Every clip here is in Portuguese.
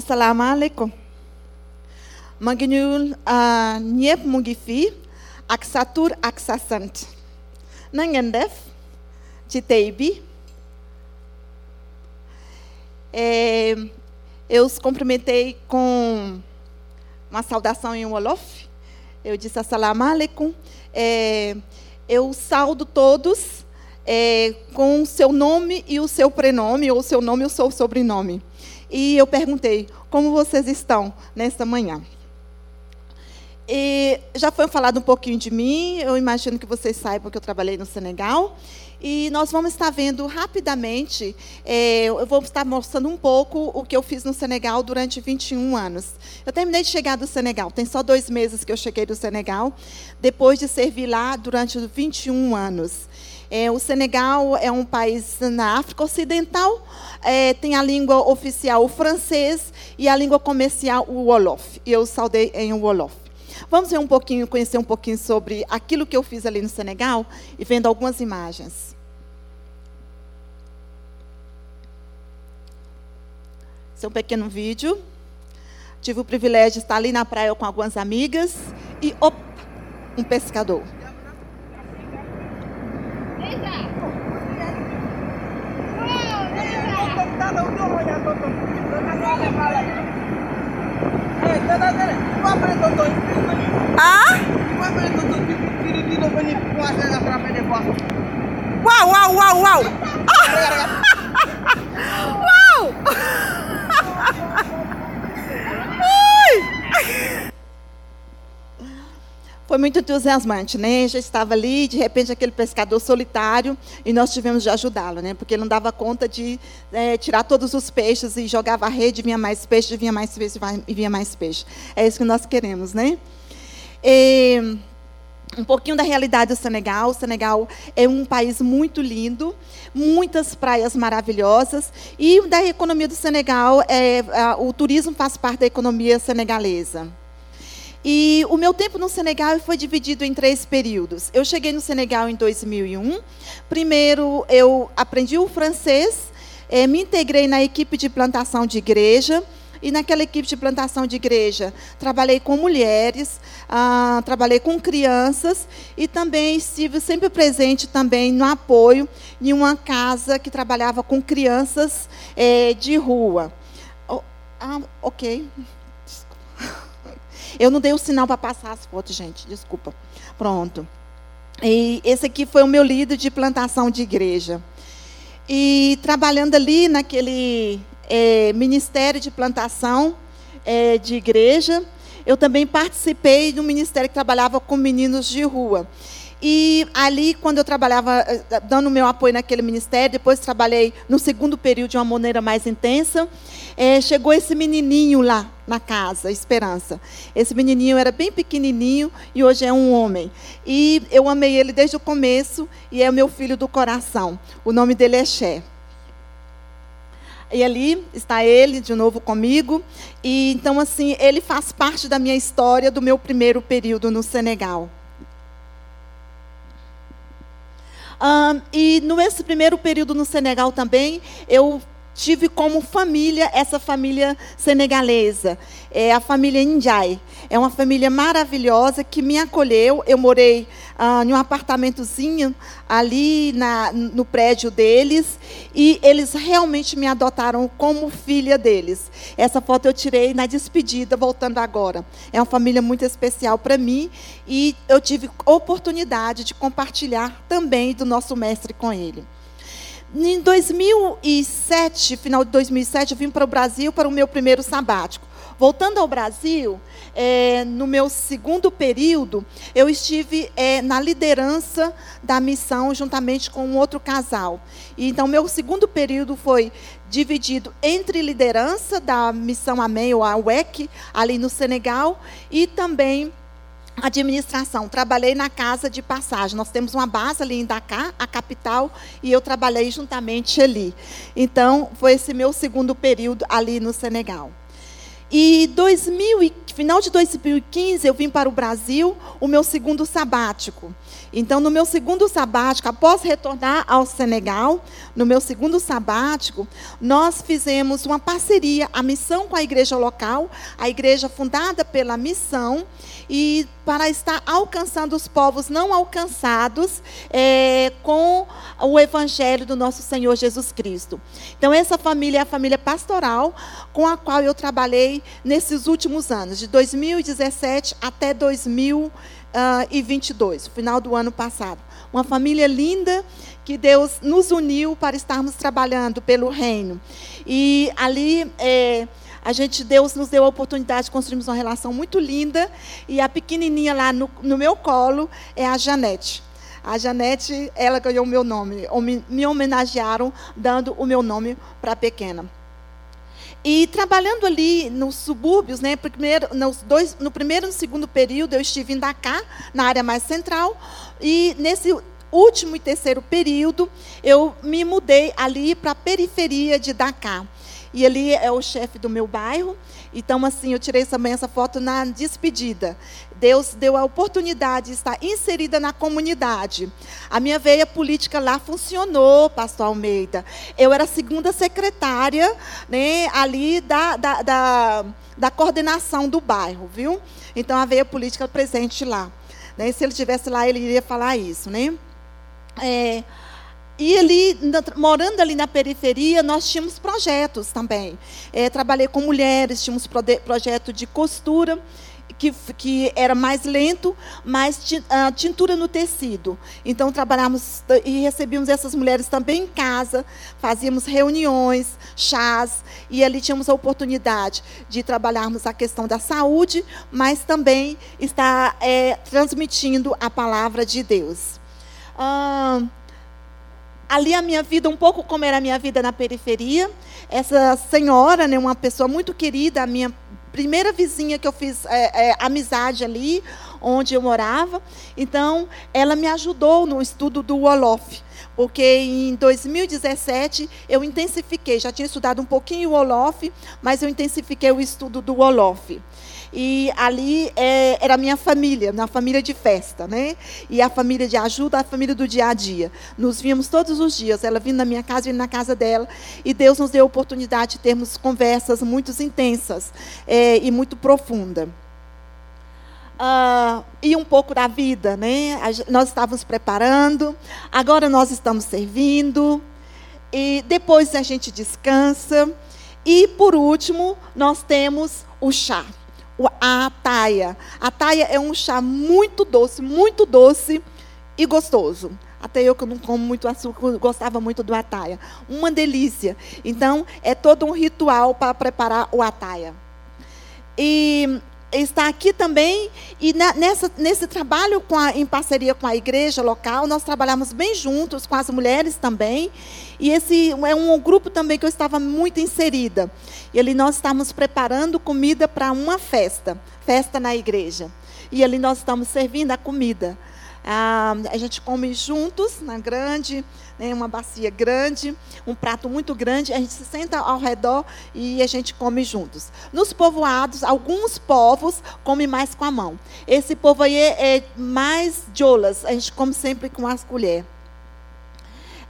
Assalamu alaikum. Manginul ñepp mu ngi fii ak sa tur ak sa sant na ngeen def ci tey bi É, eu os cumprimentei com uma saudação em Wolof. Eu disse Assalamu alaikum. É, eu saldo todos é, com o seu nome e o seu prenome, ou o seu nome e o seu sobrenome. E eu perguntei, como vocês estão nesta manhã? E já foi falado um pouquinho de mim, eu imagino que vocês saibam que eu trabalhei no Senegal. E nós vamos estar vendo rapidamente, é, eu vou estar mostrando um pouco o que eu fiz no Senegal durante 21 anos. Eu terminei de chegar do Senegal, tem só dois meses que eu cheguei do Senegal, depois de servir lá durante 21 anos. É, o Senegal é um país na África Ocidental, é, tem a língua oficial o francês e a língua comercial o Wolof. E eu saudei em Wolof. Vamos ver um pouquinho, conhecer um pouquinho sobre aquilo que eu fiz ali no Senegal e vendo algumas imagens. Esse é um pequeno vídeo. Tive o privilégio de estar ali na praia com algumas amigas e opa, um pescador. Ah? Uau, uau, uau, uau! Uau! Ui! Foi muito entusiasmante, né? Já estava ali, de repente aquele pescador solitário e nós tivemos de ajudá-lo, né? Porque ele não dava conta de é, tirar todos os peixes e jogava a rede, vinha mais peixe, vinha mais peixe e vinha mais peixe. É isso que nós queremos, né? E, um pouquinho da realidade do Senegal. O Senegal é um país muito lindo, muitas praias maravilhosas e da economia do Senegal, é, o turismo faz parte da economia senegalesa. E o meu tempo no Senegal foi dividido em três períodos. Eu cheguei no Senegal em 2001. Primeiro, eu aprendi o francês, eh, me integrei na equipe de plantação de igreja. E naquela equipe de plantação de igreja, trabalhei com mulheres, ah, trabalhei com crianças e também estive sempre presente também no apoio em uma casa que trabalhava com crianças eh, de rua. Oh, ah, ok. Eu não dei o sinal para passar as fotos, gente. Desculpa. Pronto. E esse aqui foi o meu líder de plantação de igreja. E trabalhando ali naquele é, ministério de plantação é, de igreja, eu também participei de um ministério que trabalhava com meninos de rua. E ali, quando eu trabalhava, dando meu apoio naquele ministério, depois trabalhei no segundo período de uma maneira mais intensa, é, chegou esse menininho lá na casa, Esperança. Esse menininho era bem pequenininho e hoje é um homem. E eu amei ele desde o começo e é o meu filho do coração. O nome dele é Xé. E ali está ele de novo comigo. E então assim, ele faz parte da minha história do meu primeiro período no Senegal. Um, e nesse primeiro período no Senegal também, eu tive como família essa família senegalesa, é a família Indiai. É uma família maravilhosa que me acolheu. Eu morei ah, em um apartamentozinho ali na, no prédio deles e eles realmente me adotaram como filha deles. Essa foto eu tirei na despedida, voltando agora. É uma família muito especial para mim e eu tive oportunidade de compartilhar também do nosso mestre com ele. Em 2007, final de 2007, eu vim para o Brasil para o meu primeiro sabático. Voltando ao Brasil, é, no meu segundo período, eu estive é, na liderança da missão juntamente com um outro casal. E, então, meu segundo período foi dividido entre liderança da missão Amém, ou a UEC, ali no Senegal, e também administração. Trabalhei na casa de passagem. Nós temos uma base ali em Dakar, a capital, e eu trabalhei juntamente ali. Então, foi esse meu segundo período ali no Senegal. E 2000 e, final de 2015 eu vim para o Brasil, o meu segundo sabático. Então, no meu segundo sabático, após retornar ao Senegal, no meu segundo sabático, nós fizemos uma parceria, a missão com a igreja local, a igreja fundada pela missão, e para estar alcançando os povos não alcançados é, com o evangelho do nosso Senhor Jesus Cristo. Então, essa família é a família pastoral com a qual eu trabalhei nesses últimos anos, de 2017 até 2022, final do ano passado. Uma família linda que Deus nos uniu para estarmos trabalhando pelo reino. E ali. É, a gente, Deus nos deu a oportunidade de construirmos uma relação muito linda. E a pequenininha lá no, no meu colo é a Janete. A Janete, ela ganhou o meu nome. Me homenagearam dando o meu nome para a pequena. E trabalhando ali nos subúrbios, né, primeiro, nos dois, no primeiro e no segundo período, eu estive em Dakar, na área mais central, e nesse último e terceiro período, eu me mudei ali para a periferia de Dakar. E ali é o chefe do meu bairro. Então, assim, eu tirei também essa foto na despedida. Deus deu a oportunidade de estar inserida na comunidade. A minha veia política lá funcionou, pastor Almeida. Eu era segunda secretária né, ali da, da, da, da coordenação do bairro, viu? Então, a veia política presente lá. Né? Se ele estivesse lá, ele iria falar isso, né? É, e ali, morando ali na periferia, nós tínhamos projetos também. É, trabalhei com mulheres, tínhamos projeto de costura, que, que era mais lento, mas tintura no tecido. Então, trabalhamos e recebíamos essas mulheres também em casa, fazíamos reuniões, chás, e ali tínhamos a oportunidade de trabalharmos a questão da saúde, mas também estar é, transmitindo a palavra de Deus. Ah, ali a minha vida, um pouco como era a minha vida na periferia. Essa senhora, né, uma pessoa muito querida, a minha primeira vizinha que eu fiz é, é, amizade ali, onde eu morava. Então, ela me ajudou no estudo do Wolof. Porque em 2017 eu intensifiquei, já tinha estudado um pouquinho o Wolof, mas eu intensifiquei o estudo do Wolof. E ali é, era a minha família, uma família de festa, né? E a família de ajuda, a família do dia a dia. Nos víamos todos os dias, ela vindo na minha casa, vindo na casa dela. E Deus nos deu a oportunidade de termos conversas muito intensas é, e muito profundas. Uh, e um pouco da vida, né? Nós estávamos preparando, agora nós estamos servindo, e depois a gente descansa. E por último, nós temos o chá a ataia. A ataia é um chá muito doce, muito doce e gostoso. Até eu que não como muito açúcar, gostava muito do ataia. Uma delícia. Então, é todo um ritual para preparar o ataia. E está aqui também, e na, nessa, nesse trabalho a, em parceria com a igreja local, nós trabalhamos bem juntos com as mulheres também, e esse é um grupo também que eu estava muito inserida. E ali nós estamos preparando comida para uma festa, festa na igreja. E ali nós estamos servindo a comida. Ah, a gente come juntos, na grande, né, uma bacia grande, um prato muito grande, a gente se senta ao redor e a gente come juntos. Nos povoados, alguns povos comem mais com a mão. Esse povo aí é, é mais jolas, a gente come sempre com as colheres.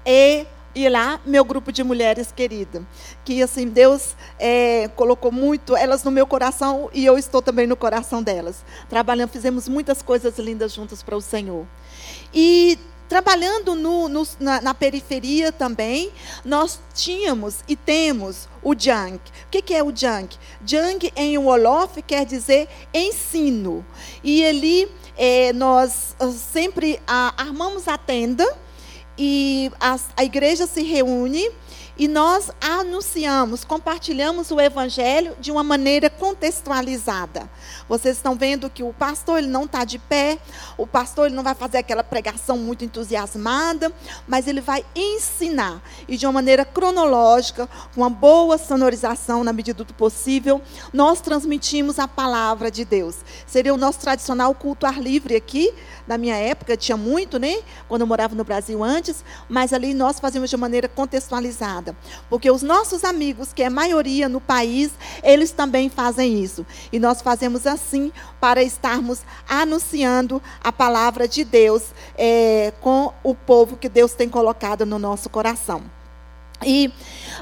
E e lá, meu grupo de mulheres querida, que assim, Deus é, colocou muito elas no meu coração e eu estou também no coração delas. Trabalhando, fizemos muitas coisas lindas juntas para o Senhor. E trabalhando no, no, na, na, periferia também, nós tínhamos e temos o Junk. O que, que é o Junk? Junk em Wolof quer dizer ensino. E ali é, nós ah, sempre a, armamos a tenda e a, a igreja se reúne e nós anunciamos, compartilhamos o evangelho de uma maneira contextualizada. Vocês estão vendo que o pastor ele não está de pé, o pastor ele não vai fazer aquela pregação muito entusiasmada, mas ele vai ensinar e de uma maneira cronológica, com uma boa sonorização na medida do possível, nós transmitimos a palavra de Deus. Seria o nosso tradicional culto ar livre aqui, na minha época tinha muito, né? Quando eu morava no Brasil antes, mas ali nós fazíamos de maneira contextualizada. Porque os nossos amigos, que é maioria no país, eles também fazem isso. E nós fazemos assim para estarmos anunciando a palavra de Deus é, com o povo que Deus tem colocado no nosso coração. E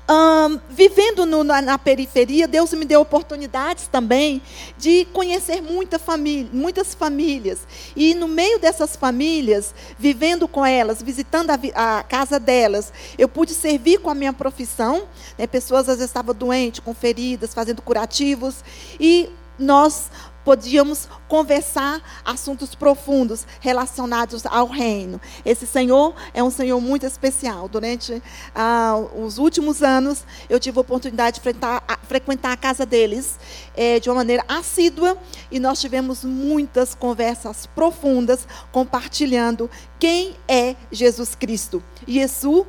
um, vivendo no, na, na, periferia, Deus me deu oportunidades também de conhecer muita família, muitas famílias. E no meio dessas famílias, vivendo com elas, visitando a, a casa delas, eu pude servir com a minha profissão. Né, pessoas às vezes estavam doentes, com feridas, fazendo curativos. E nós podíamos conversar assuntos profundos relacionados ao reino. Esse Senhor é um Senhor muito especial. Durante ah, os últimos anos, eu tive a oportunidade de frequentar, a, casa deles é, de uma maneira assídua e nós tivemos muitas conversas profundas compartilhando quem é Jesus Cristo. Jesus,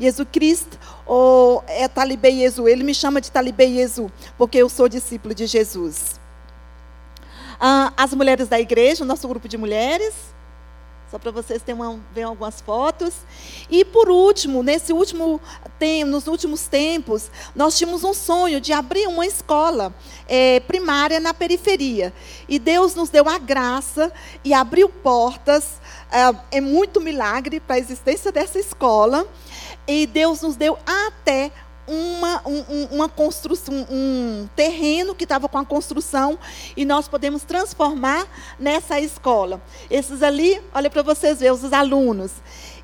Jesus Cristo ou é Talibé Jesus. Ele me chama de Talibé Jesus, porque eu sou discípulo de Jesus. Ah, as mulheres da igreja, o nosso grupo de mulheres. Só para vocês terem uma, ver algumas fotos. E por último, nesse último tem, nos últimos tempos, nós tínhamos um sonho de abrir uma escola é, primária na periferia. E Deus nos deu a graça e abriu portas. É, é muito milagre para a existência dessa escola. E Deus nos deu até uma, um, uma construção, um terreno que estava com a construção e nós podemos transformar nessa escola. Esses ali, olha para vocês verem, os alunos.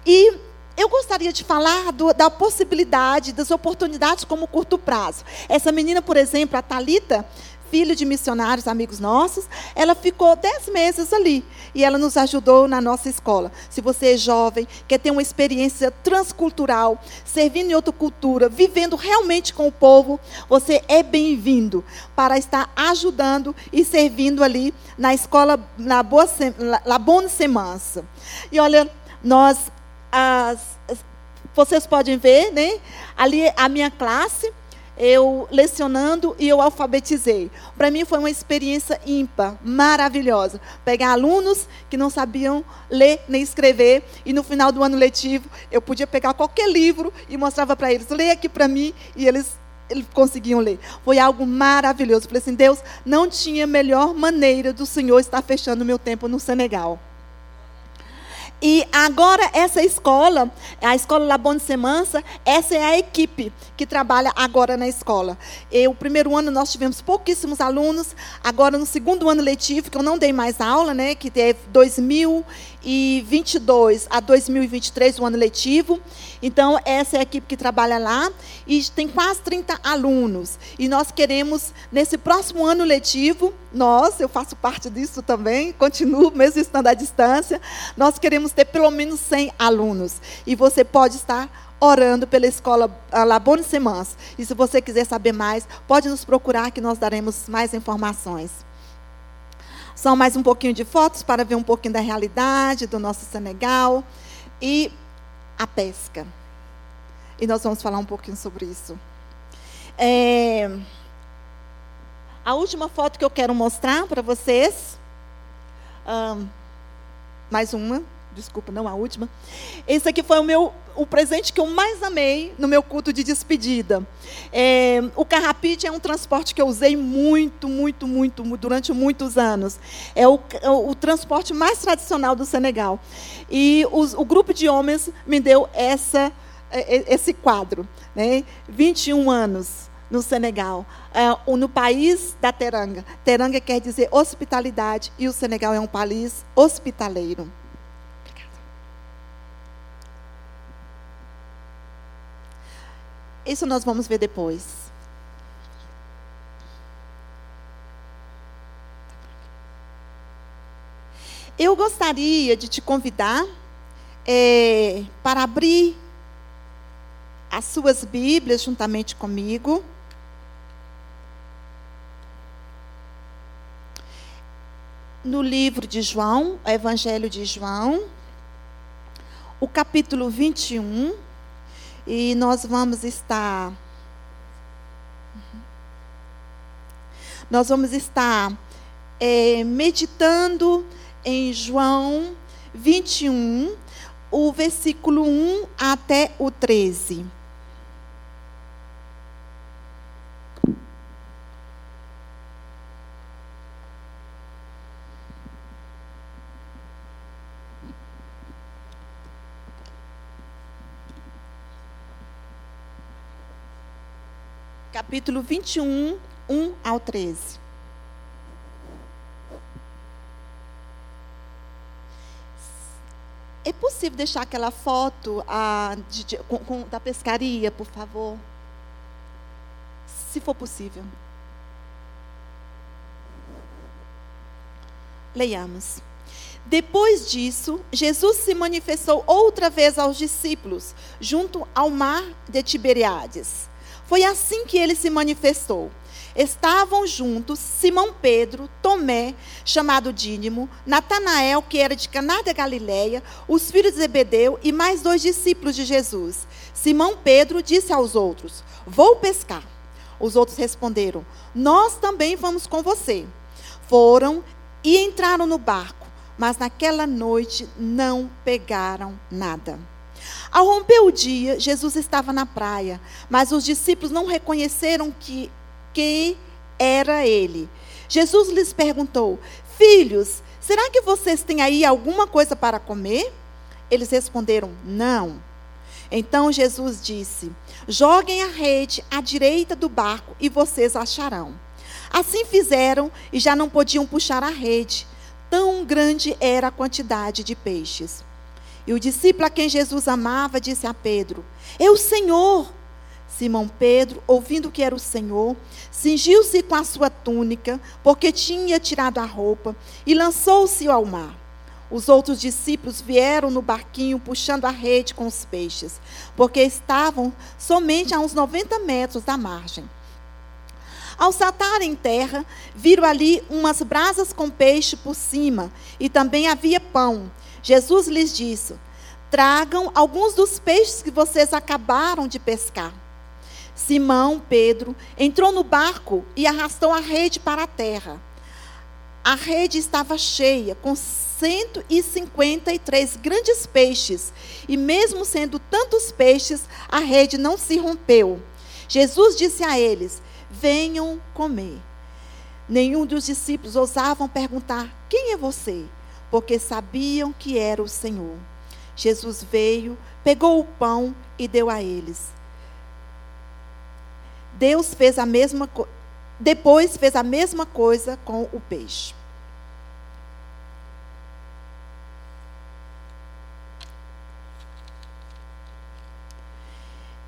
E eu gostaria de falar do, da possibilidade, das oportunidades como curto prazo. Essa menina, por exemplo, a Talita, filho de missionários, amigos nossos, ela ficou dez meses ali e ela nos ajudou na nossa escola. Se você é jovem, quer ter uma experiência transcultural, servindo em outra cultura, vivendo realmente com o povo, você é bem-vindo para estar ajudando e servindo ali na escola na Boa La Bonne Semança. E olha, nós as, vocês podem ver, né? Ali a minha classe eu lecionando e eu alfabetizei. Para mim foi uma experiência ímpar, maravilhosa. Pegar alunos que não sabiam ler nem escrever e no final do ano letivo eu podia pegar qualquer livro e mostrava para eles, leia aqui para mim e eles eles conseguiam ler. Foi algo maravilhoso. Falei assim, Deus, não tinha melhor maneira do Senhor estar fechando o meu tempo no Senegal. E agora essa escola, a escola Labone Semança, essa é a equipe que trabalha agora na escola. E o primeiro ano nós tivemos pouquíssimos alunos, agora no segundo ano letivo, que eu não dei mais aula, né, que é 2022 a 2023, o ano letivo. Então, essa é a equipe que trabalha lá e tem quase 30 alunos. E nós queremos, nesse próximo ano letivo, nós, eu faço parte disso também, continuo mesmo estando à distância, nós queremos ter pelo menos 100 alunos. E você pode estar orando pela escola Labone Semans. E se você quiser saber mais, pode nos procurar que nós daremos mais informações. São mais um pouquinho de fotos para ver um pouquinho da realidade do nosso Senegal e a pesca. E nós vamos falar um pouquinho sobre isso. É, a última foto que eu quero mostrar para vocês. Um, mais uma desculpa, não a última. Esse aqui foi o meu o presente que eu mais amei no meu culto de despedida. É, o carrapite é um transporte que eu usei muito, muito, muito, durante muitos anos. É o, o, o transporte mais tradicional do Senegal. E os, o grupo de homens me deu essa, é, é, esse quadro. Né? 21 anos no Senegal, é, no país da Teranga. Teranga quer dizer hospitalidade e o Senegal é um país hospitaleiro. Isso nós vamos ver depois. Eu gostaria de te convidar é, para abrir as suas Bíblias juntamente comigo. No livro de João, o Evangelho de João, o capítulo 21. E nós vamos estar. Nós vamos estar é, meditando em João 21, o versículo 1 até o 13. Capítulo 21, 1 ao 13. É possível deixar aquela foto ah, de- de- com- com- da pescaria, por favor? Se for possível. Leiamos. Depois disso, Jesus se manifestou outra vez aos discípulos, junto ao mar de Tiberiades. Foi assim que ele se manifestou. Estavam juntos Simão Pedro, Tomé, chamado Dínimo, Natanael, que era de Caná da Galileia, os filhos de Zebedeu e mais dois discípulos de Jesus. Simão Pedro disse aos outros: Vou pescar. Os outros responderam: Nós também vamos com você. Foram e entraram no barco, mas naquela noite não pegaram nada. Ao romper o dia, Jesus estava na praia, mas os discípulos não reconheceram que quem era ele. Jesus lhes perguntou: Filhos, será que vocês têm aí alguma coisa para comer? Eles responderam: Não. Então Jesus disse: Joguem a rede à direita do barco e vocês acharão. Assim fizeram e já não podiam puxar a rede, tão grande era a quantidade de peixes. E o discípulo a quem Jesus amava disse a Pedro: É o Senhor. Simão Pedro, ouvindo que era o Senhor, cingiu-se com a sua túnica, porque tinha tirado a roupa, e lançou-se ao mar. Os outros discípulos vieram no barquinho puxando a rede com os peixes, porque estavam somente a uns 90 metros da margem. Ao saltarem em terra, viram ali umas brasas com peixe por cima, e também havia pão. Jesus lhes disse: Tragam alguns dos peixes que vocês acabaram de pescar. Simão, Pedro, entrou no barco e arrastou a rede para a terra. A rede estava cheia, com 153 grandes peixes, e mesmo sendo tantos peixes, a rede não se rompeu. Jesus disse a eles: Venham comer. Nenhum dos discípulos ousavam perguntar: Quem é você? Porque sabiam que era o Senhor. Jesus veio, pegou o pão e deu a eles. Deus fez a mesma. Depois fez a mesma coisa com o peixe.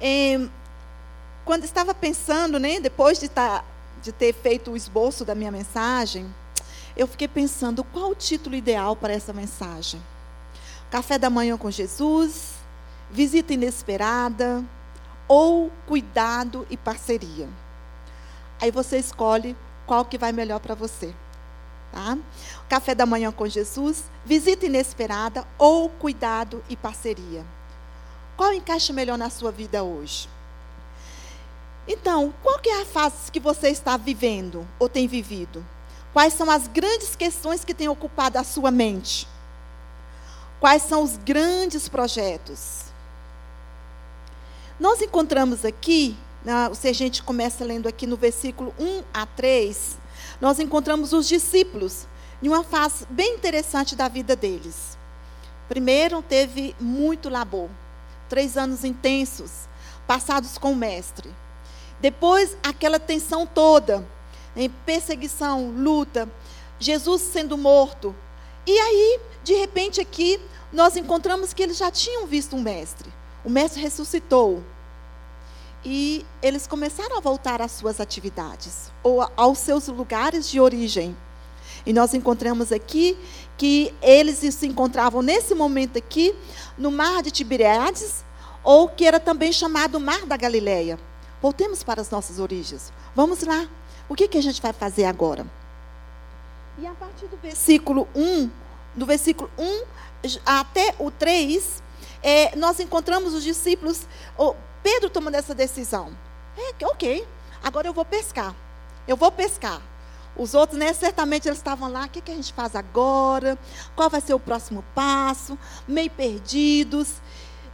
Em, quando estava pensando, né, depois de, tá, de ter feito o esboço da minha mensagem, eu fiquei pensando qual o título ideal para essa mensagem. Café da manhã com Jesus, visita inesperada ou cuidado e parceria. Aí você escolhe qual que vai melhor para você. Tá? Café da manhã com Jesus, visita inesperada ou cuidado e parceria. Qual encaixa melhor na sua vida hoje? Então, qual que é a fase que você está vivendo ou tem vivido? Quais são as grandes questões que têm ocupado a sua mente? Quais são os grandes projetos? Nós encontramos aqui, né, se a começa lendo aqui no versículo 1 a 3, nós encontramos os discípulos em uma fase bem interessante da vida deles. Primeiro, teve muito labor, três anos intensos, passados com o mestre. Depois, aquela tensão toda, em perseguição, luta, Jesus sendo morto. E aí, de repente, aqui, nós encontramos que eles já tinham visto um mestre. O mestre ressuscitou. E eles começaram a voltar às suas atividades, ou aos seus lugares de origem. E nós encontramos aqui que eles se encontravam nesse momento aqui no mar de Tiberiades, ou que era também chamado Mar da Galileia. Voltemos para as nossas origens. Vamos lá. O que, que a gente vai fazer agora? E a partir do versículo 1, do versículo 1 até o 3, é, nós encontramos os discípulos, Pedro tomando essa decisão. É, ok, agora eu vou pescar. Eu vou pescar. Os outros, né, certamente eles estavam lá, o que, que a gente faz agora? Qual vai ser o próximo passo? Meio perdidos.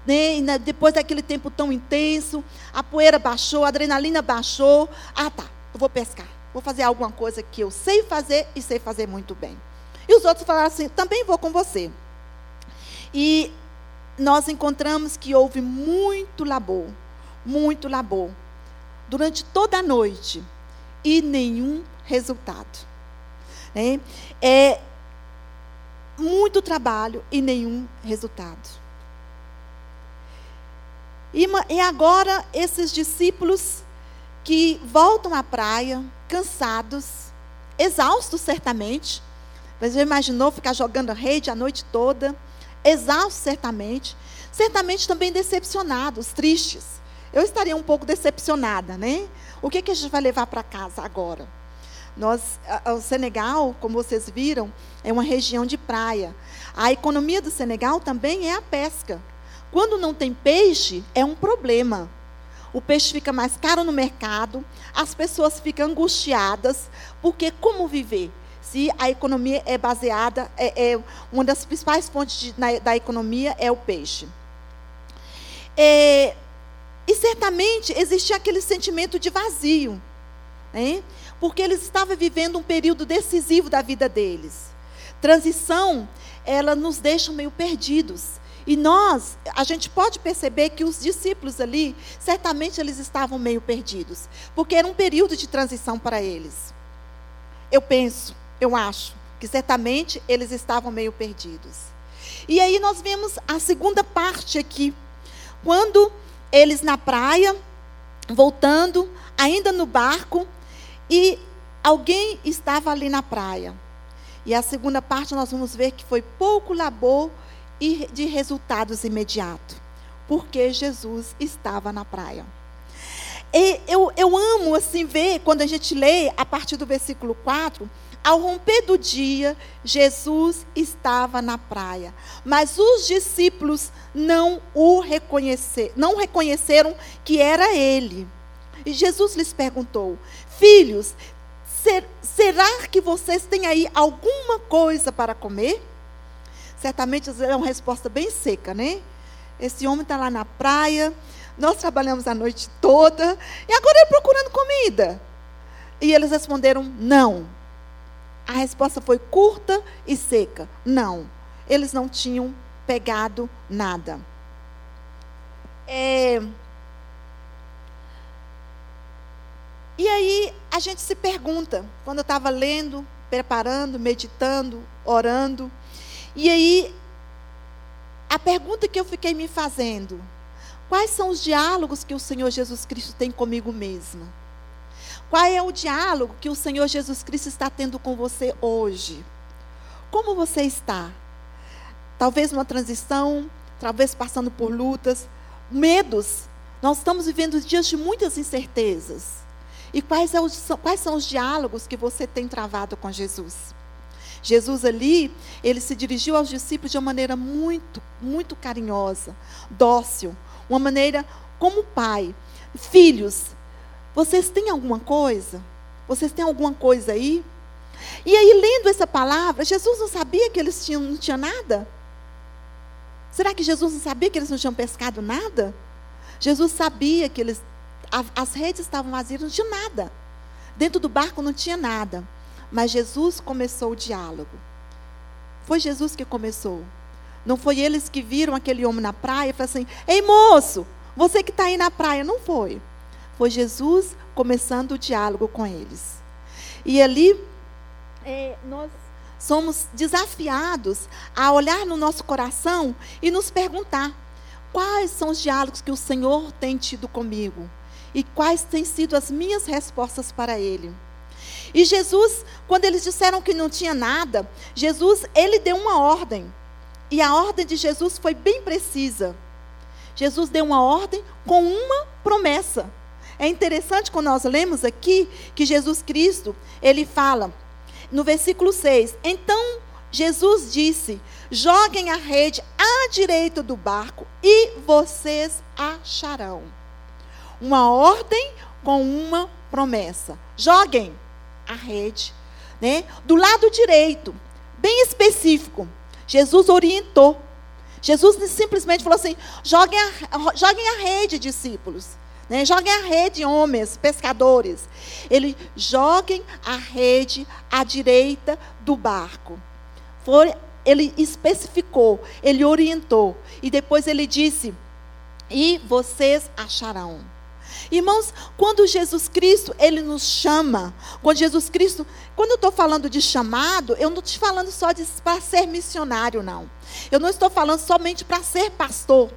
Né, depois daquele tempo tão intenso, a poeira baixou, a adrenalina baixou. Ah, tá, eu vou pescar. Vou fazer alguma coisa que eu sei fazer e sei fazer muito bem. E os outros falaram assim: também vou com você. E nós encontramos que houve muito labor, muito labor. durante toda a noite e nenhum resultado. Né? É muito trabalho e nenhum resultado. E, e agora esses discípulos que voltam à praia, cansados, exaustos certamente. Você imaginou ficar jogando rede a noite toda? Exaustos certamente. Certamente também decepcionados, tristes. Eu estaria um pouco decepcionada, né? O que, que a gente vai levar para casa agora? Nós, o Senegal, como vocês viram, é uma região de praia. A economia do Senegal também é a pesca. Quando não tem peixe, é um problema. O peixe fica mais caro no mercado, as pessoas ficam angustiadas, porque como viver? Se a economia é baseada, é, é uma das principais fontes de, na, da economia é o peixe. É, e certamente existia aquele sentimento de vazio, né? porque eles estavam vivendo um período decisivo da vida deles. Transição, ela nos deixa meio perdidos. E nós, a gente pode perceber que os discípulos ali, certamente eles estavam meio perdidos, porque era um período de transição para eles. Eu penso, eu acho, que certamente eles estavam meio perdidos. E aí nós vemos a segunda parte aqui, quando eles na praia, voltando, ainda no barco, e alguém estava ali na praia. E a segunda parte nós vamos ver que foi pouco labor e de resultados imediatos, porque Jesus estava na praia. E eu, eu amo assim ver, quando a gente lê a partir do versículo 4, ao romper do dia, Jesus estava na praia, mas os discípulos não o reconheceram, não reconheceram que era ele. E Jesus lhes perguntou: Filhos, ser, será que vocês têm aí alguma coisa para comer? Certamente é uma resposta bem seca, né? Esse homem está lá na praia, nós trabalhamos a noite toda, e agora ele procurando comida. E eles responderam: não. A resposta foi curta e seca: não. Eles não tinham pegado nada. É... E aí a gente se pergunta, quando eu estava lendo, preparando, meditando, orando, e aí a pergunta que eu fiquei me fazendo, quais são os diálogos que o Senhor Jesus Cristo tem comigo mesma? Qual é o diálogo que o Senhor Jesus Cristo está tendo com você hoje? Como você está? Talvez numa transição, talvez passando por lutas, medos. Nós estamos vivendo dias de muitas incertezas. E quais, é os, quais são os diálogos que você tem travado com Jesus? Jesus ali, ele se dirigiu aos discípulos de uma maneira muito, muito carinhosa, dócil, uma maneira como pai. Filhos, vocês têm alguma coisa? Vocês têm alguma coisa aí? E aí, lendo essa palavra, Jesus não sabia que eles tinham, não tinham nada? Será que Jesus não sabia que eles não tinham pescado nada? Jesus sabia que eles, as redes estavam vazias, não tinha nada. Dentro do barco não tinha nada. Mas Jesus começou o diálogo. Foi Jesus que começou. Não foi eles que viram aquele homem na praia e falaram assim: Ei moço, você que está aí na praia. Não foi. Foi Jesus começando o diálogo com eles. E ali, é, nós somos desafiados a olhar no nosso coração e nos perguntar: quais são os diálogos que o Senhor tem tido comigo? E quais têm sido as minhas respostas para Ele? E Jesus, quando eles disseram que não tinha nada, Jesus, ele deu uma ordem. E a ordem de Jesus foi bem precisa. Jesus deu uma ordem com uma promessa. É interessante quando nós lemos aqui que Jesus Cristo, ele fala no versículo 6: Então Jesus disse: Joguem a rede à direita do barco e vocês acharão. Uma ordem com uma promessa. Joguem a rede, né? Do lado direito, bem específico. Jesus orientou. Jesus simplesmente falou assim: joguem a, joguem a rede, discípulos. Né? Joguem a rede, homens, pescadores. Ele joguem a rede à direita do barco. Foi, ele especificou, ele orientou. E depois ele disse: E vocês acharão. Irmãos, quando Jesus Cristo, Ele nos chama, quando Jesus Cristo, quando eu estou falando de chamado, eu não estou falando só para ser missionário, não. Eu não estou falando somente para ser pastor.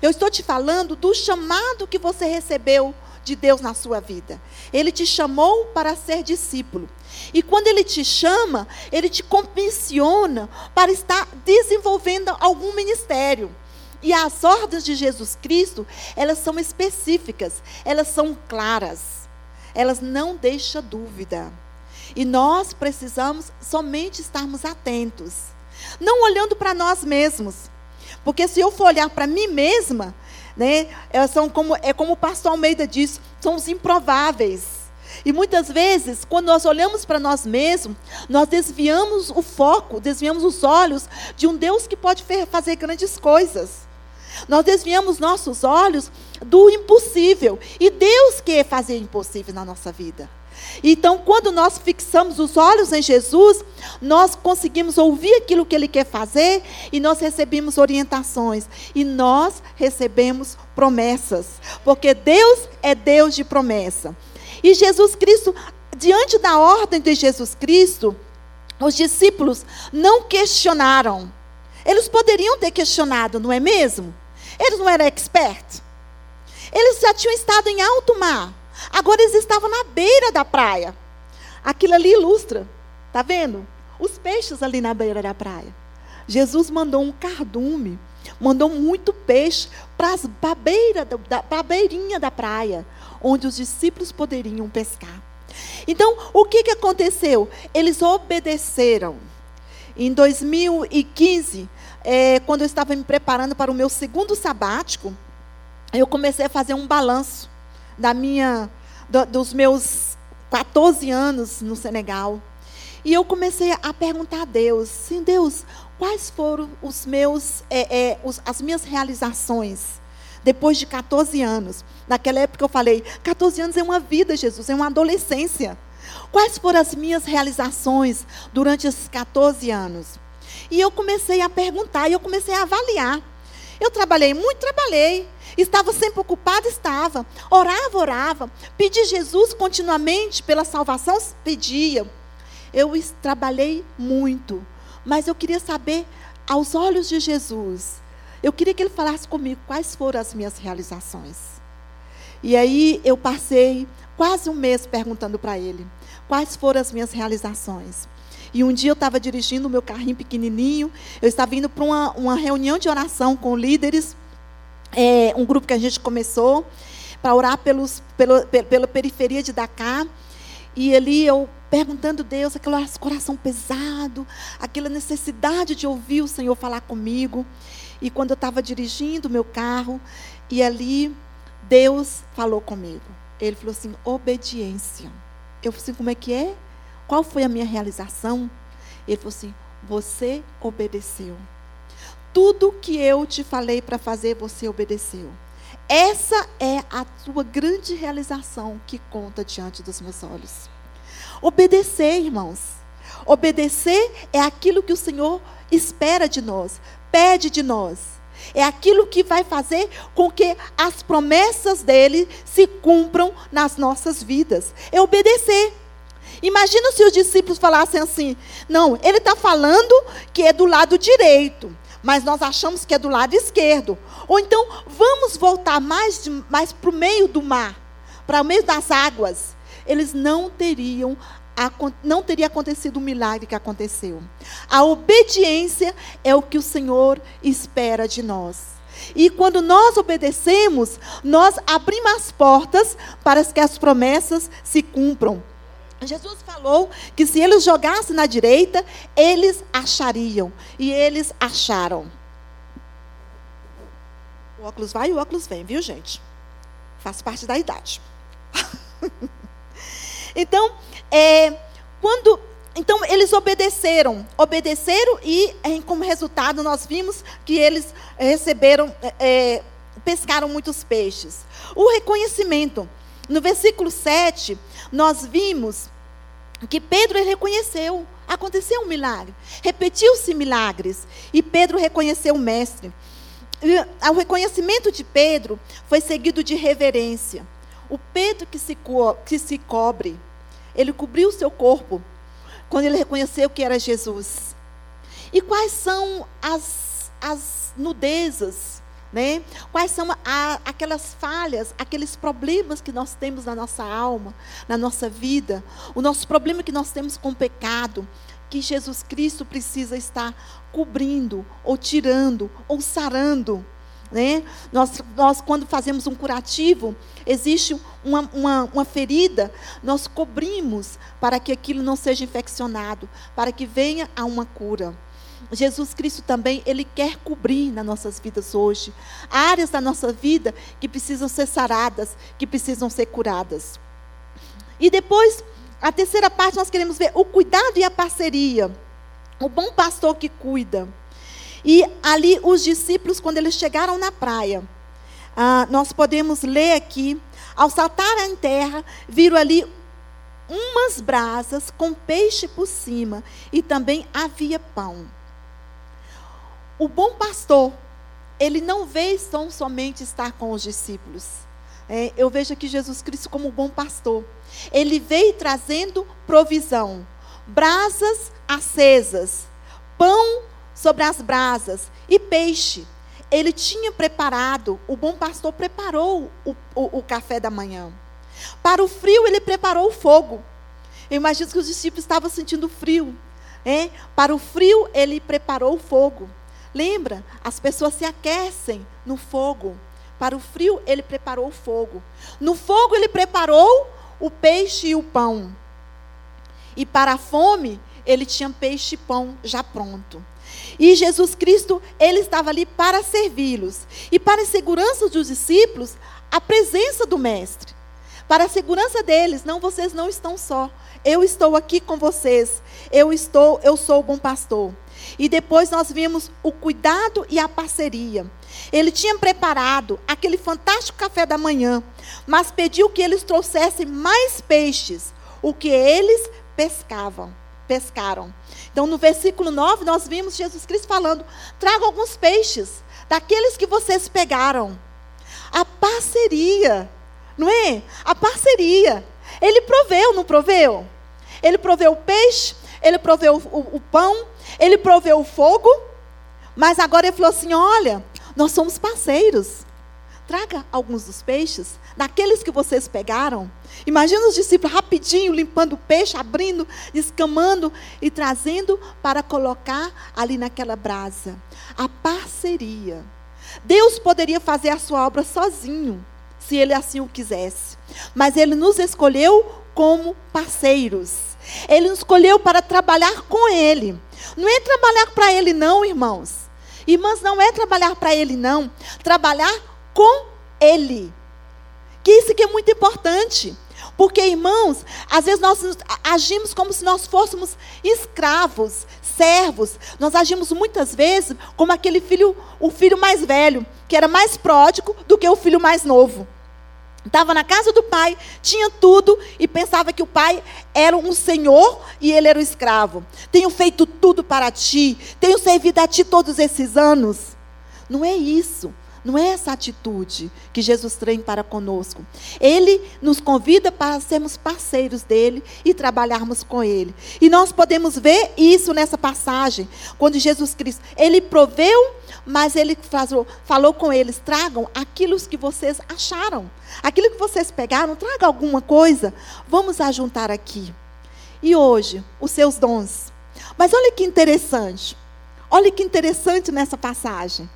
Eu estou te falando do chamado que você recebeu de Deus na sua vida. Ele te chamou para ser discípulo. E quando ele te chama, ele te comissiona para estar desenvolvendo algum ministério. E as ordens de Jesus Cristo, elas são específicas, elas são claras. Elas não deixam dúvida. E nós precisamos somente estarmos atentos, não olhando para nós mesmos. Porque se eu for olhar para mim mesma, né, elas são como, é como o pastor Almeida diz, são os improváveis. E muitas vezes, quando nós olhamos para nós mesmos, nós desviamos o foco, desviamos os olhos de um Deus que pode fazer grandes coisas. Nós desviamos nossos olhos do impossível. E Deus quer fazer impossível na nossa vida. Então, quando nós fixamos os olhos em Jesus, nós conseguimos ouvir aquilo que Ele quer fazer e nós recebemos orientações. E nós recebemos promessas. Porque Deus é Deus de promessa. E Jesus Cristo, diante da ordem de Jesus Cristo, os discípulos não questionaram. Eles poderiam ter questionado, não é mesmo? Eles não eram expertos. Eles já tinham estado em alto mar. Agora eles estavam na beira da praia. Aquilo ali ilustra. Está vendo? Os peixes ali na beira da praia. Jesus mandou um cardume, mandou muito peixe para a beira, para a beirinha da praia, onde os discípulos poderiam pescar. Então, o que, que aconteceu? Eles obedeceram. Em 2015, é, quando eu estava me preparando para o meu segundo sabático, eu comecei a fazer um balanço da minha, do, dos meus 14 anos no Senegal. E eu comecei a perguntar a Deus, sim, Deus, quais foram os meus, é, é, os, as minhas realizações depois de 14 anos? Naquela época eu falei, 14 anos é uma vida, Jesus, é uma adolescência. Quais foram as minhas realizações durante esses 14 anos? E eu comecei a perguntar, e eu comecei a avaliar. Eu trabalhei muito, trabalhei. Estava sempre ocupada, estava. Orava, orava. Pedi Jesus continuamente pela salvação, pedia. Eu trabalhei muito. Mas eu queria saber, aos olhos de Jesus, eu queria que ele falasse comigo quais foram as minhas realizações. E aí eu passei quase um mês perguntando para ele quais foram as minhas realizações. E um dia eu estava dirigindo o meu carrinho pequenininho, eu estava indo para uma, uma reunião de oração com líderes, é, um grupo que a gente começou, para orar pelos, pelo, pela periferia de Dakar. E ali eu perguntando a Deus, aquele coração pesado, aquela necessidade de ouvir o Senhor falar comigo. E quando eu estava dirigindo o meu carro, e ali Deus falou comigo. Ele falou assim: obediência. Eu falei assim: como é que é? Qual foi a minha realização? Ele falou assim: Você obedeceu. Tudo que eu te falei para fazer, você obedeceu. Essa é a sua grande realização que conta diante dos meus olhos. Obedecer, irmãos. Obedecer é aquilo que o Senhor espera de nós, pede de nós. É aquilo que vai fazer com que as promessas dele se cumpram nas nossas vidas. É obedecer. Imagina se os discípulos falassem assim: não, ele está falando que é do lado direito, mas nós achamos que é do lado esquerdo. Ou então, vamos voltar mais, mais para o meio do mar, para o meio das águas. Eles não teriam não teria acontecido o milagre que aconteceu. A obediência é o que o Senhor espera de nós. E quando nós obedecemos, nós abrimos as portas para que as promessas se cumpram. Jesus falou que se eles jogassem na direita, eles achariam. E eles acharam. O óculos vai e o óculos vem, viu, gente? Faz parte da idade. então, é, quando. Então, eles obedeceram. Obedeceram e, como resultado, nós vimos que eles receberam, é, é pescaram muitos peixes. O reconhecimento. No versículo 7, nós vimos que Pedro reconheceu. Aconteceu um milagre. Repetiu-se milagres. E Pedro reconheceu o mestre. O reconhecimento de Pedro foi seguido de reverência. o Pedro que se, co que se cobre, ele cobriu o seu corpo quando ele reconheceu que era Jesus. E quais são as, as nudezas, né? Quais são a, aquelas falhas, aqueles problemas que nós temos na nossa alma, na nossa vida, o nosso problema que nós temos com o pecado, que Jesus Cristo precisa estar cobrindo, ou tirando, ou sarando. Né? Nós, nós, quando fazemos um curativo, existe uma, uma, uma, ferida, nós cobrimos para que aquilo não seja infeccionado, para que venha a uma cura. Jesus Cristo também, Ele quer cobrir nas nossas vidas hoje. Áreas da nossa vida que precisam ser saradas, que precisam ser curadas. E depois, a terceira parte, nós queremos ver o cuidado e a parceria. O bom pastor que cuida. E ali, os discípulos, quando eles chegaram na praia, ah, nós podemos ler aqui: ao saltar em terra, viram ali umas brasas com peixe por cima, e também havia pão. O bom pastor, ele não veio tão somente estar com os discípulos. É, eu vejo aqui Jesus Cristo como um bom pastor. Ele veio trazendo provisão, brasas acesas, pão sobre as brasas e peixe. Ele tinha preparado, o bom pastor preparou o, o, o café da manhã. Para o frio, ele preparou o fogo. Eu imagino que os discípulos estavam sentindo frio. É? Para o frio, ele preparou o fogo. Lembra? As pessoas se aquecem no fogo. Para o frio, ele preparou o fogo. No fogo, ele preparou o peixe e o pão. E para a fome, ele tinha peixe e pão já pronto. E Jesus Cristo, ele estava ali para servi-los. E para a segurança dos discípulos, a presença do Mestre. Para a segurança deles, não, vocês não estão só. Eu estou aqui com vocês. Eu estou, eu sou o bom pastor. E depois nós vimos o cuidado e a parceria. Ele tinha preparado aquele fantástico café da manhã, mas pediu que eles trouxessem mais peixes, o que eles pescavam, pescaram. Então, no versículo 9, nós vimos Jesus Cristo falando: traga alguns peixes, daqueles que vocês pegaram. A parceria, não é? A parceria. Ele proveu, não proveu? Ele proveu o peixe, ele proveu o, o pão, ele proveu o fogo, mas agora ele falou assim: olha, nós somos parceiros. Traga alguns dos peixes, daqueles que vocês pegaram. Imagina os discípulos rapidinho limpando o peixe, abrindo, escamando e trazendo para colocar ali naquela brasa. A parceria. Deus poderia fazer a sua obra sozinho, se ele assim o quisesse. Mas ele nos escolheu como parceiros. Ele nos escolheu para trabalhar com Ele. Não é trabalhar para Ele, não, irmãos. Irmãs, não é trabalhar para Ele, não. Trabalhar com Ele. Que isso que é muito importante. Porque, irmãos, às vezes nós agimos como se nós fôssemos escravos, servos. Nós agimos muitas vezes como aquele filho, o filho mais velho, que era mais pródigo do que o filho mais novo. Estava na casa do pai, tinha tudo e pensava que o pai era um senhor e ele era o escravo. Tenho feito tudo para ti, tenho servido a ti todos esses anos. Não é isso. Não é essa atitude que Jesus tem para conosco. Ele nos convida para sermos parceiros dele e trabalharmos com ele. E nós podemos ver isso nessa passagem, quando Jesus Cristo, ele proveu, mas ele falou, falou com eles: tragam aquilo que vocês acharam, aquilo que vocês pegaram, traga alguma coisa, vamos ajuntar aqui. E hoje, os seus dons. Mas olha que interessante. Olha que interessante nessa passagem.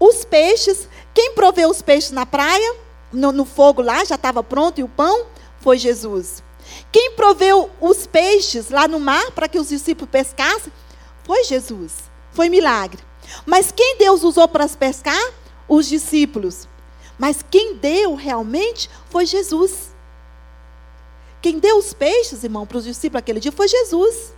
Os peixes, quem proveu os peixes na praia, no, no fogo lá, já estava pronto, e o pão, foi Jesus. Quem proveu os peixes lá no mar para que os discípulos pescassem, foi Jesus. Foi milagre. Mas quem Deus usou para pescar? Os discípulos. Mas quem deu realmente foi Jesus. Quem deu os peixes, irmão, para os discípulos aquele dia foi Jesus.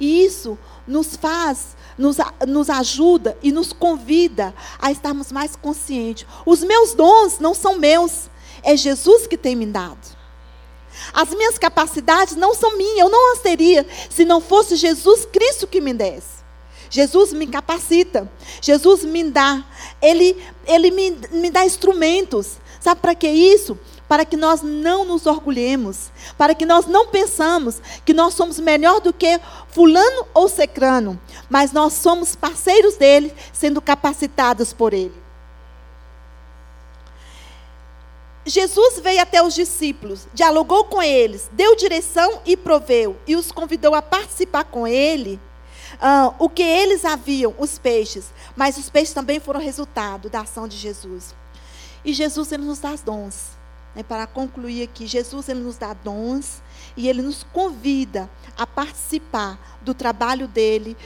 E isso nos faz nos, nos ajuda e nos convida a estarmos mais conscientes. Os meus dons não são meus, é Jesus que tem me dado. As minhas capacidades não são minhas, eu não as teria se não fosse Jesus Cristo que me desse. Jesus me capacita, Jesus me dá, Ele, ele me, me dá instrumentos. Sabe para que isso? para que nós não nos orgulhemos, para que nós não pensamos que nós somos melhor do que fulano ou secrano, mas nós somos parceiros dele, sendo capacitados por ele. Jesus veio até os discípulos, dialogou com eles, deu direção e proveu, e os convidou a participar com ele uh, o que eles haviam, os peixes. Mas os peixes também foram resultado da ação de Jesus. E Jesus ele nos dá dons. Né, para concluir aqui, Jesus ele nos dá dons e ele nos convida a participar do trabalho dele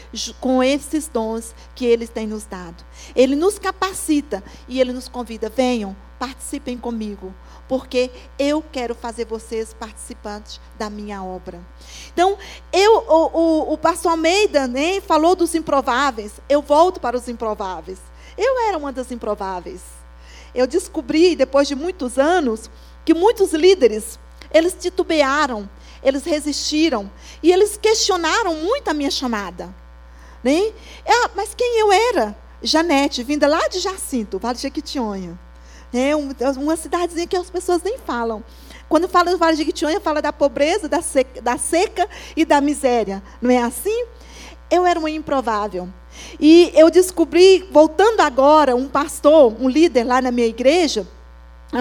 com esses dons que ele tem nos dado. Ele nos capacita e ele nos convida: venham, participem comigo, porque eu quero fazer vocês participantes da minha obra. Então, eu, o, o, o pastor Almeida né, falou dos improváveis, eu volto para os improváveis. Eu era uma das improváveis. Eu descobri, depois de muitos anos, que muitos líderes, eles titubearam, eles resistiram, e eles questionaram muito a minha chamada. Né? É, mas quem eu era? Janete, vinda lá de Jacinto, Vale de Jequitinhonha. É uma cidadezinha que as pessoas nem falam. Quando fala do Vale de Jequitinhonha, fala da pobreza, da seca, da seca e da miséria. Não é assim? Eu era uma improvável. E eu descobri, voltando agora, um pastor, um líder lá na minha igreja,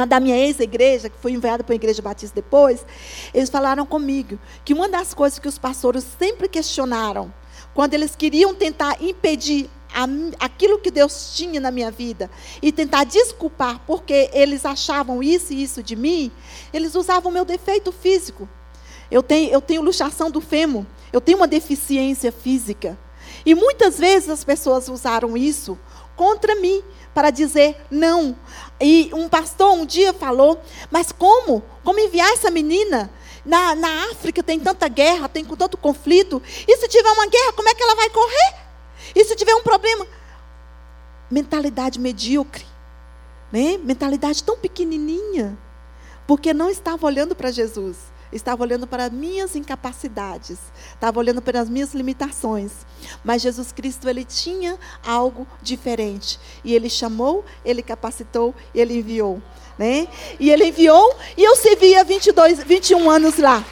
da minha ex-igreja, que foi enviada para a igreja batista depois, eles falaram comigo que uma das coisas que os pastores sempre questionaram, quando eles queriam tentar impedir aquilo que Deus tinha na minha vida e tentar desculpar porque eles achavam isso e isso de mim, eles usavam meu defeito físico. Eu tenho, eu tenho luxação do fêmur, eu tenho uma deficiência física. E muitas vezes as pessoas usaram isso contra mim para dizer não. E um pastor um dia falou: Mas como? Como enviar essa menina? Na, na África tem tanta guerra, tem tanto conflito. E se tiver uma guerra, como é que ela vai correr? E se tiver um problema? Mentalidade medíocre. Né? Mentalidade tão pequenininha. Porque não estava olhando para Jesus estava olhando para as minhas incapacidades, estava olhando para as minhas limitações. Mas Jesus Cristo, ele tinha algo diferente. E ele chamou, ele capacitou ele enviou. Né? E ele enviou, e eu servia 22, 21 anos lá,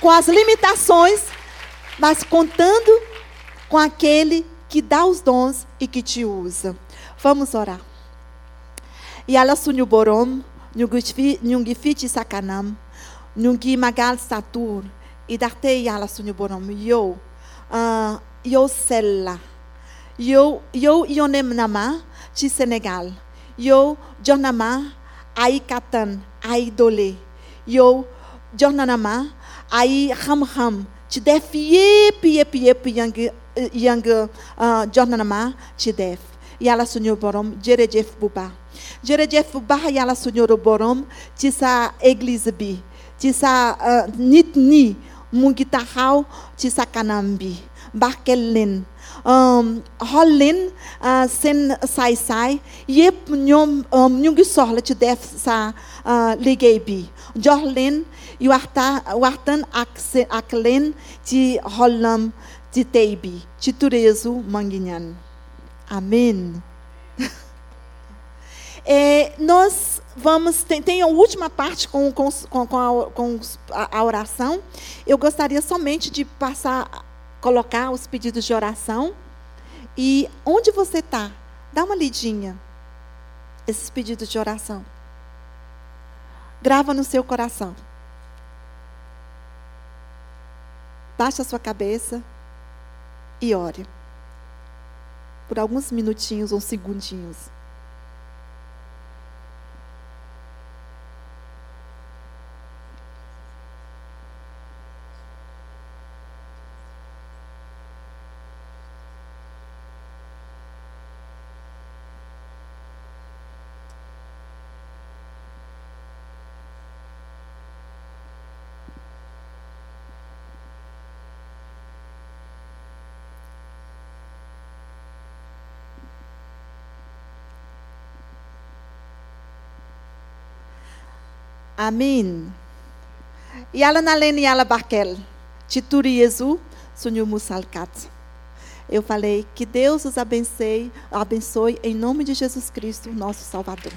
com as limitações, mas contando com aquele que dá os dons e que te usa. Vamos orar. E ela sunyu borom, nyungifiti sakanam nungi magal satur idarte yala sunyo bonom yo uh, yo sella yo yo yonem nama ci Senegal yo jornama ai katan ai dole yo jornama ai ham ham ci def yep yep yep yang uh, jornama ci def yala sunyo borom jerejef buba. Jerejef buba yala sunyo borom ci sa église bi tisa uh, nitni mungitahau tisa kanambi barkelen um, hollen uh, sen sai sai yep nyom um, nyungi sorla te def sa uh, ligeibi jorlen e o artan aklen ti hollam ti teibi ti turezo manguinhan amém é, nós vamos tem, tem a última parte com, com, com, a, com a, oração. Eu gostaria somente de passar, colocar os pedidos de oração. E onde você está, dá uma lidinha. Esses pedidos de oração. Grava no seu coração. Baixa a sua cabeça e ore. Por alguns minutinhos ou segundinhos. Amin. Yala nalen yala barkel. Tituri Yesu sunyu musalkat. Eu falei que Deus os abençoe, abençoe em nome de Jesus Cristo, nosso Salvador.